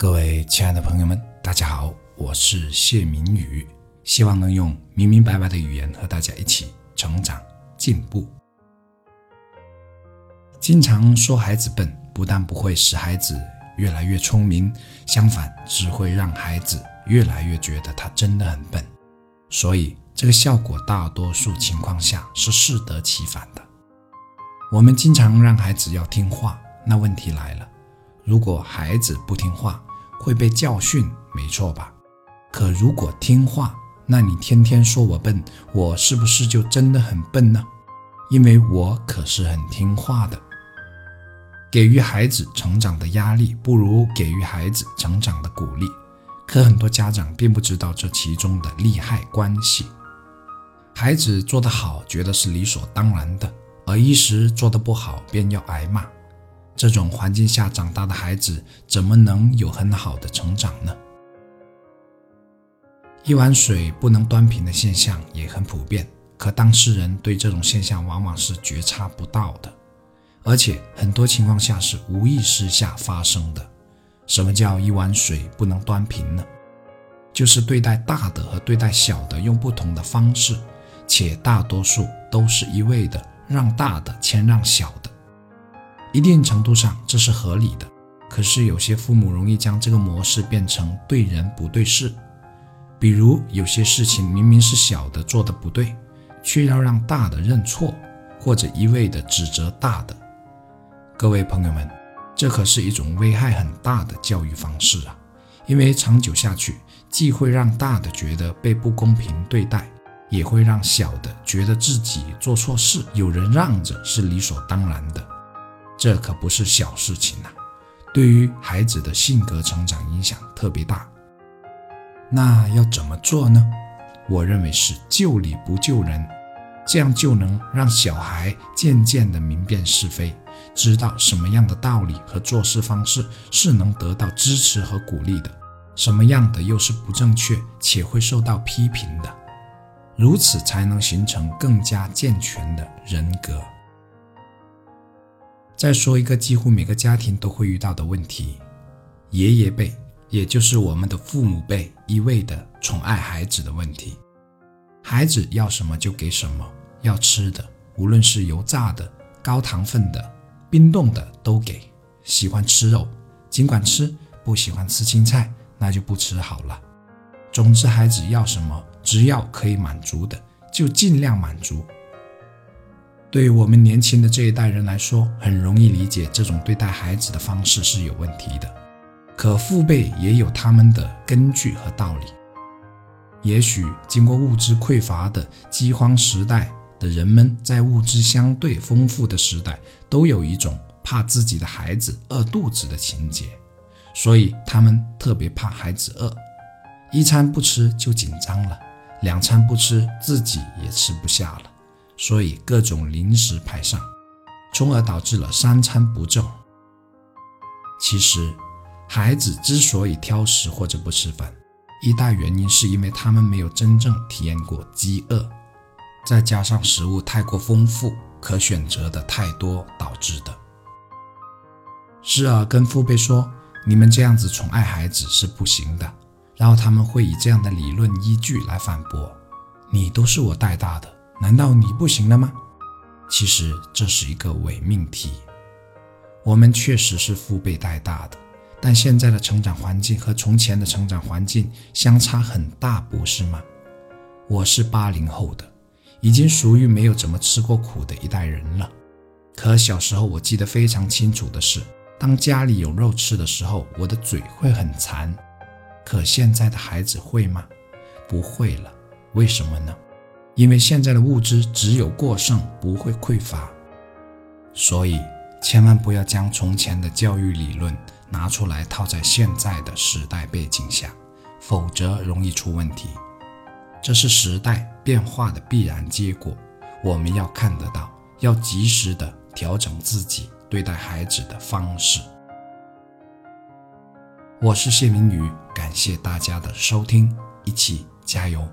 各位亲爱的朋友们，大家好，我是谢明宇，希望能用明明白白的语言和大家一起成长进步。经常说孩子笨，不但不会使孩子越来越聪明，相反只会让孩子越来越觉得他真的很笨。所以这个效果大多数情况下是适得其反的。我们经常让孩子要听话，那问题来了，如果孩子不听话，会被教训，没错吧？可如果听话，那你天天说我笨，我是不是就真的很笨呢？因为我可是很听话的。给予孩子成长的压力，不如给予孩子成长的鼓励。可很多家长并不知道这其中的利害关系。孩子做得好，觉得是理所当然的，而一时做得不好，便要挨骂。这种环境下长大的孩子，怎么能有很好的成长呢？一碗水不能端平的现象也很普遍，可当事人对这种现象往往是觉察不到的，而且很多情况下是无意识下发生的。什么叫一碗水不能端平呢？就是对待大的和对待小的用不同的方式，且大多数都是一味的让大的谦让小的。一定程度上这是合理的，可是有些父母容易将这个模式变成对人不对事。比如有些事情明明是小的做的不对，却要让大的认错，或者一味的指责大的。各位朋友们，这可是一种危害很大的教育方式啊！因为长久下去，既会让大的觉得被不公平对待，也会让小的觉得自己做错事有人让着是理所当然的。这可不是小事情呐，对于孩子的性格成长影响特别大。那要怎么做呢？我认为是救理不救人，这样就能让小孩渐渐的明辨是非，知道什么样的道理和做事方式是能得到支持和鼓励的，什么样的又是不正确且会受到批评的，如此才能形成更加健全的人格。再说一个几乎每个家庭都会遇到的问题：爷爷辈，也就是我们的父母辈，一味的宠爱孩子的问题。孩子要什么就给什么，要吃的，无论是油炸的、高糖分的、冰冻的都给。喜欢吃肉，尽管吃；不喜欢吃青菜，那就不吃好了。总之，孩子要什么，只要可以满足的，就尽量满足。对于我们年轻的这一代人来说，很容易理解这种对待孩子的方式是有问题的。可父辈也有他们的根据和道理。也许经过物质匮乏的饥荒时代的人们，在物质相对丰富的时代，都有一种怕自己的孩子饿肚子的情节，所以他们特别怕孩子饿，一餐不吃就紧张了，两餐不吃自己也吃不下了。所以各种零食排上，从而导致了三餐不正。其实，孩子之所以挑食或者不吃饭，一大原因是因为他们没有真正体验过饥饿，再加上食物太过丰富，可选择的太多导致的。时而跟父辈说：“你们这样子宠爱孩子是不行的。”然后他们会以这样的理论依据来反驳：“你都是我带大的。”难道你不行了吗？其实这是一个伪命题。我们确实是父辈带大的，但现在的成长环境和从前的成长环境相差很大，不是吗？我是八零后的，已经属于没有怎么吃过苦的一代人了。可小时候我记得非常清楚的是，当家里有肉吃的时候，我的嘴会很馋。可现在的孩子会吗？不会了。为什么呢？因为现在的物质只有过剩，不会匮乏，所以千万不要将从前的教育理论拿出来套在现在的时代背景下，否则容易出问题。这是时代变化的必然结果，我们要看得到，要及时的调整自己对待孩子的方式。我是谢明宇，感谢大家的收听，一起加油。